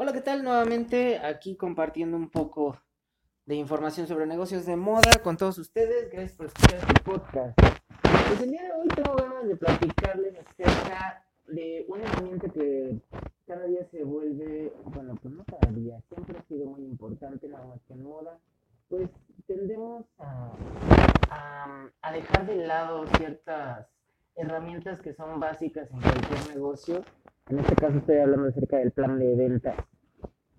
Hola, ¿qué tal? Nuevamente aquí compartiendo un poco de información sobre negocios de moda con todos ustedes. Gracias por escuchar este podcast. Pues el día de hoy tengo ganas de platicarles acerca de una herramienta que cada día se vuelve, bueno, pues no cada día, siempre ha sido muy importante, nada más que en moda. Pues tendemos a, a, a dejar de lado ciertas herramientas que son básicas en cualquier negocio. En este caso estoy hablando acerca del plan de ventas.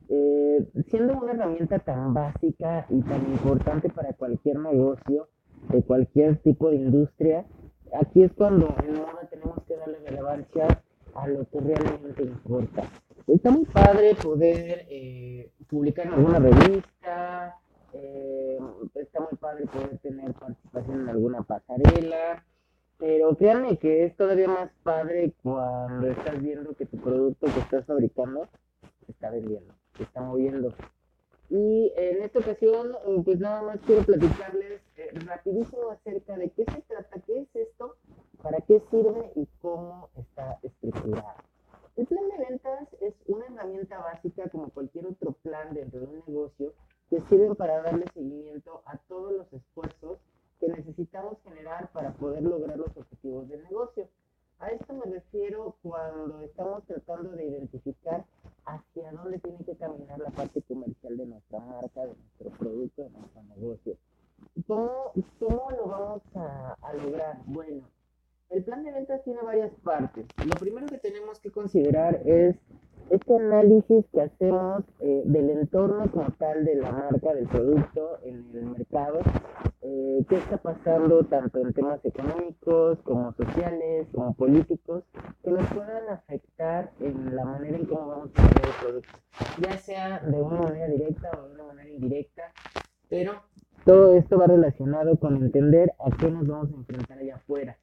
Eh, siendo una herramienta tan básica y tan importante para cualquier negocio, de cualquier tipo de industria, aquí es cuando moda tenemos que darle relevancia a lo que realmente importa. Está muy padre poder eh, publicar en alguna revista, eh, está muy padre poder tener participación en alguna pasarela, pero créanme que es todavía más padre cuando estás viendo que tu producto que estás fabricando se está vendiendo, se está moviendo. Y en esta ocasión, pues nada más quiero platicarles eh, rapidísimo acerca de qué se trata, qué es esto, para qué sirve y cómo está estructurado. El plan de ventas es una herramienta básica como cualquier otro plan dentro de un negocio que sirve para darle seguimiento a todos los esfuerzos que necesitamos generar para poder lograr los objetivos del negocio. A esto me refiero cuando estamos tratando de identificar hacia dónde tiene que caminar la parte comercial de nuestra marca, de nuestro producto, de nuestro negocio. ¿Cómo, cómo lo vamos a, a lograr? Bueno, el plan de ventas tiene varias partes. Lo primero que tenemos que considerar es este análisis que hacemos eh, del entorno como tal de la marca, del producto en el mercado, eh, qué está pasando tanto en temas económicos como sociales, como políticos, que nos puedan afectar en la manera en cómo vamos a vender el producto, ya sea de una manera directa o de una manera indirecta, pero todo esto va relacionado con entender a qué nos vamos a enfrentar allá afuera.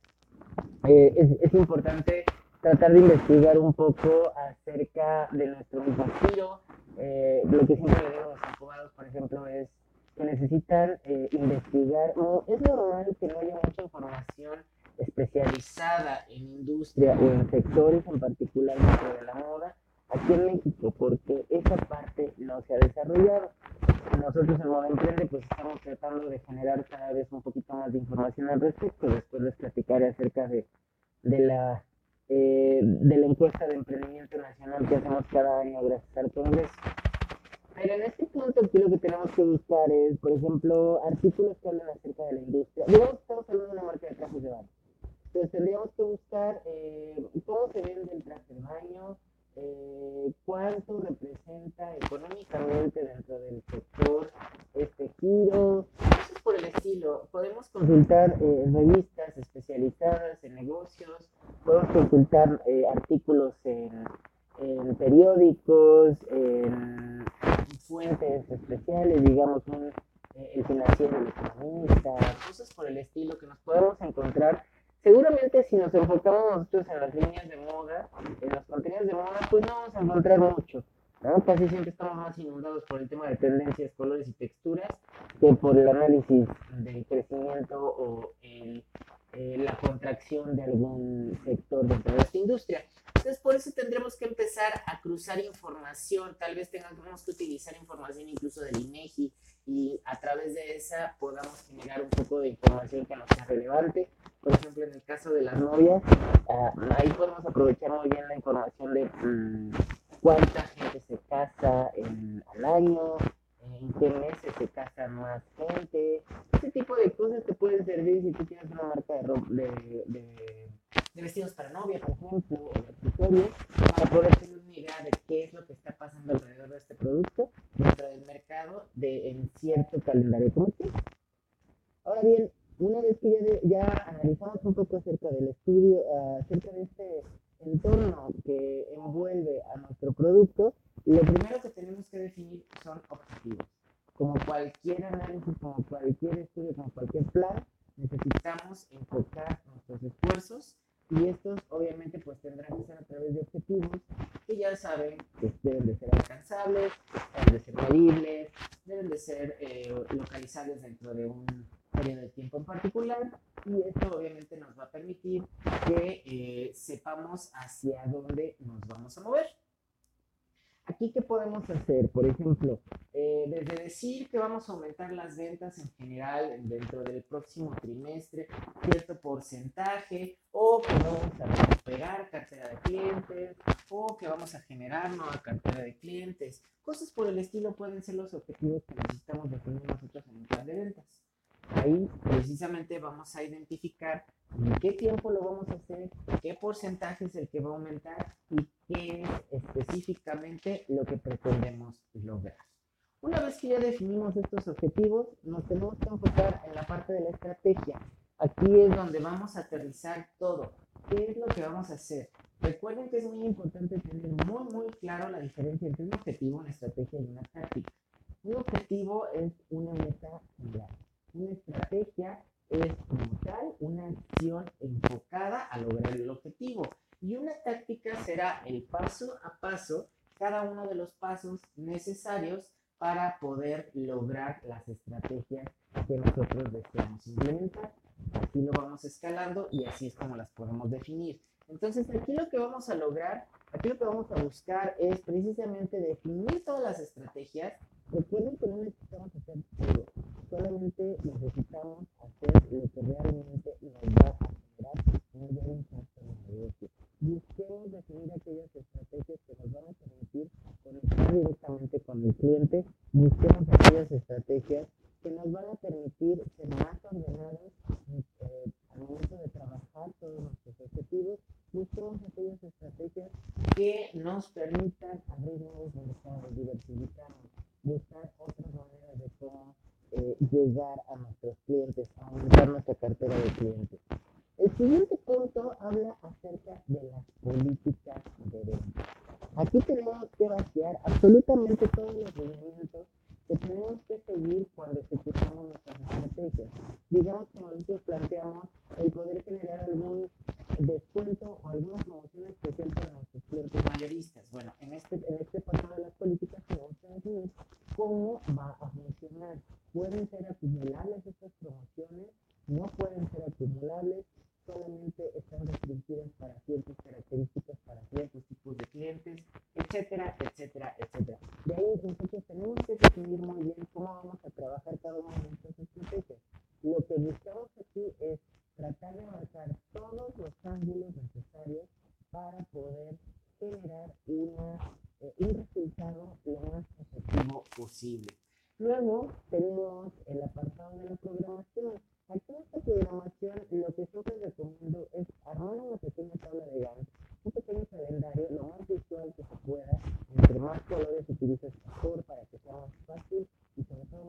Eh, es, es importante tratar de investigar un poco acerca de nuestro mismo estilo. Eh, lo que siempre le digo a los abogados, por ejemplo, es que necesitan eh, investigar. es normal que no haya mucha información especializada en industria o en sectores en particular dentro de la moda aquí en México, porque esa parte no se ha desarrollado. Nosotros en Moda Emprende pues estamos tratando de generar cada vez un poquito más de información al respecto. Después les platicaré acerca de, de la eh, de la encuesta de emprendimiento nacional que hacemos cada año gracias al Congreso. Pero en este punto aquí lo que tenemos que buscar es, por ejemplo, artículos que hablan acerca de la industria. Digamos que estamos hablando de una marca de trajes de baño. Entonces tendríamos que buscar eh, cómo se vende el traje de baño, eh, cuánto representa económicamente dentro del sector este giro, cosas por el estilo. Podemos consultar eh, revistas especializadas en negocios, podemos consultar eh, artículos en, en, periódicos, en fuentes especiales, digamos, un, eh, el financiero, el economista, cosas por el estilo que nos podemos encontrar seguramente si nos enfocamos nosotros en las líneas de moda, en los contenidos de moda, pues no vamos a encontrar mucho. ¿no? Casi siempre estamos más inundados por el tema de tendencias, colores y texturas que por el análisis del crecimiento o el, eh, la contracción de algún sector dentro de esta industria. Entonces, por eso tendremos que empezar a cruzar información. Tal vez tengamos que utilizar información incluso del INEGI y a través de esa podamos generar un poco de información que nos sea relevante por ejemplo, en el caso de las novias, uh, ahí podemos aprovechar muy bien la información de um, cuánta gente se casa en, al año, en qué meses se casa más gente. Ese tipo de cosas te pueden servir si tú tienes una marca de, de, de, de vestidos para novia, por ejemplo, o de accesorios, para poder tener una idea de qué es lo que está pasando alrededor de este producto dentro del mercado de, en cierto calendario comercial. Ahora bien, una vez que ya, analizamos un poco acerca del estudio, acerca de este entorno que envuelve a nuestro producto, lo primero que tenemos que definir son objetivos. Como cualquier análisis, como cualquier estudio, como cualquier plan, necesitamos enfocar nuestros esfuerzos y estos obviamente pues tendrán que ser a través de objetivos que ya saben que deben de ser alcanzables, deben de ser medibles, deben de ser eh, localizables dentro de un periodo de tiempo en particular y esto obviamente nos va a permitir que eh, sepamos hacia dónde nos vamos a mover. Aquí, ¿qué podemos hacer? Por ejemplo, eh, desde decir que vamos a aumentar las ventas en general dentro del próximo trimestre, cierto porcentaje, o que vamos a recuperar cartera de clientes, o que vamos a generar nueva cartera de clientes. Cosas por el estilo pueden ser los objetivos que necesitamos definir nosotros en un plan de ventas. Ahí precisamente vamos a identificar en qué tiempo lo vamos a hacer, qué porcentaje es el que va a aumentar y qué es específicamente lo que pretendemos lograr. Una vez que ya definimos estos objetivos, nos tenemos que enfocar en la parte de la estrategia. Aquí es donde vamos a aterrizar todo. ¿Qué es lo que vamos a hacer? Recuerden que es muy importante tener muy, muy claro la diferencia entre un objetivo, una estrategia y una táctica. Un objetivo es una meta general. Una estrategia es como tal una acción enfocada a lograr el objetivo. Y una táctica será el paso a paso, cada uno de los pasos necesarios para poder lograr las estrategias que nosotros deseamos implementar. Así lo vamos escalando y así es como las podemos definir. Entonces aquí lo que vamos a lograr, aquí lo que vamos a buscar es precisamente definir todas las estrategias. Recuerden que no necesitamos hacer todo solamente necesitamos hacer lo que realmente nos va a generar un mayor impacto en el negocio. Busquemos definir aquellas estrategias que nos van a permitir conectar directamente con el cliente. Busquemos aquellas estrategias que nos van a permitir ser más ordenados eh, al momento de trabajar todos nuestros objetivos. Busquemos aquellas estrategias que nos permitan abrir nuevos mercados, diversificarnos, buscar otras maneras de cómo eh, llegar a nuestros clientes, aumentar nuestra cartera de clientes. El siguiente punto habla acerca de las políticas de venta. Aquí tenemos que vaciar absolutamente todos los movimientos que tenemos que seguir cuando ejecutamos nuestras estrategias. Digamos que nosotros planteamos el poder generar algún descuento o alguna promoción especial para nuestros clientes mayoristas. Bueno, en este, en este paso de las políticas tenemos que definir cómo va a funcionar. Pueden ser acumulables estas promociones, no pueden ser acumulables, solamente están restringidas para ciertas características, para ciertos tipos de clientes, etcétera, etcétera, etcétera. De ahí nosotros tenemos que definir muy bien cómo vamos a trabajar cada una de estas estrategias. Lo que buscamos aquí es tratar de marcar todos los ángulos necesarios para poder generar una, eh, un resultado lo más efectivo posible. Luego tenemos el apartado de la programación. Aquí en esta programación lo que siempre recomiendo es armar una pequeña tabla de Gantt, un pequeño calendario, lo más visual que se pueda, entre más colores utilizas mejor para que sea más fácil y sobre todo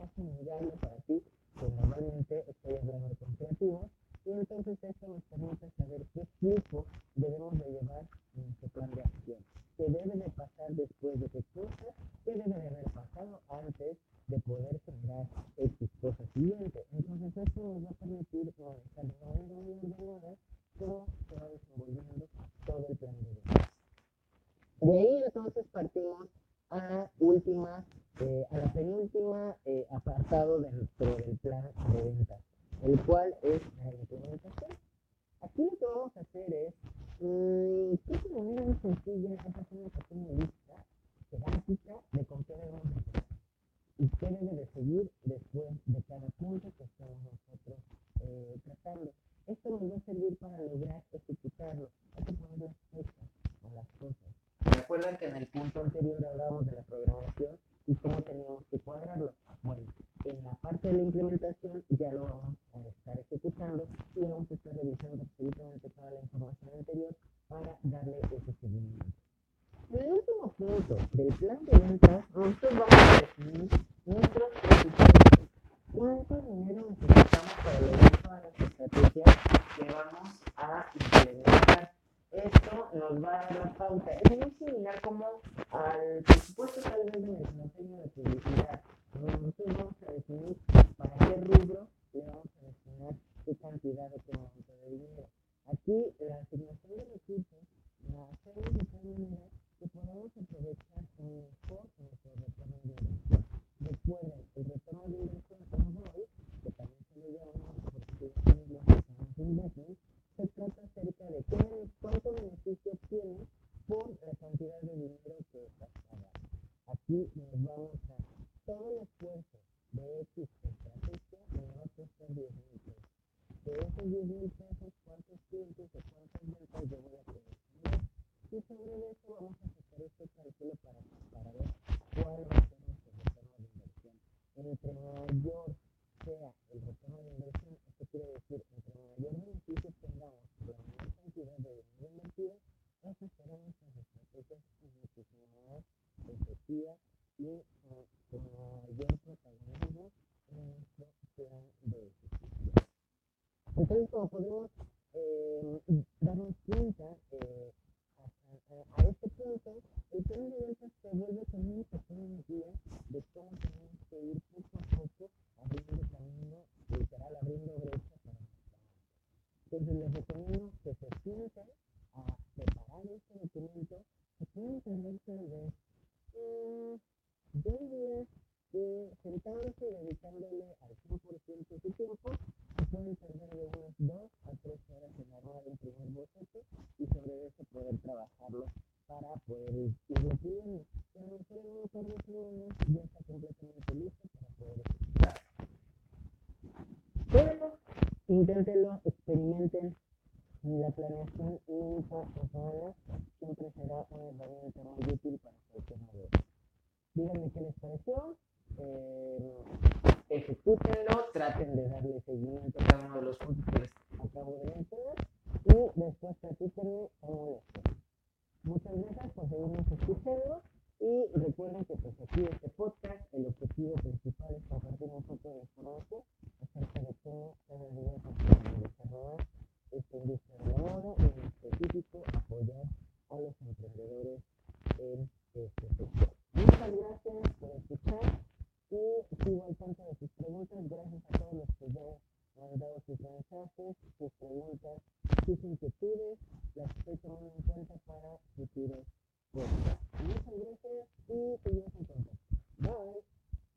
amigable para ti, que normalmente estoy hablando con creativos, y entonces esto nos permite saber qué flujo debemos de llevar en nuestro plan de acción, qué debe de pasar después de qué cosas, qué debe de haber pasado antes de poder generar X cosas siguientes. Entonces esto nos va a permitir analizar de manera muy ordenada cómo se va desenvolviendo todo el plan de ventas. De ahí entonces partimos a la última, eh, a la penúltima eh, apartado dentro del plan de ventas, el cual es la implementación. Aquí lo que vamos a hacer es, mmm, manera muy sencilla, es hacer una pequeña lista jerárquica de con qué debemos empezar y qué debe de seguir después de cada punto que estamos nosotros eh, tratando. Esto nos va a servir para lograr ejecutarlo. Hay que poner las fechas o las cosas. Recuerdan que en el punto anterior hablábamos de la programación y cómo teníamos que cuadrarlo. Bueno, en la parte de la implementación ya lo vamos a estar ejecutando y vamos a estar revisando absolutamente toda la información anterior para darle ese seguimiento. En el último punto del plan de ventas, nosotros vamos a definir nuestros presupuestos. ¿Cuánto dinero necesitamos para lograr todas las estrategias que vamos a implementar? Esto nos va a dar la pauta. Es muy similar como al presupuesto tal vez de mercadotecnia de publicidad. Nosotros vamos a definir para qué rubro you Eh, ejecútenlo, traten de darle seguimiento a cada uno de los puntos que les acabo de mencionar y después practíquenlo o Muchas gracias por seguirnos escuchando y recuerden que pues aquí este podcast, el objetivo principal es compartir un poco de información acerca de cómo cada día se esta industria de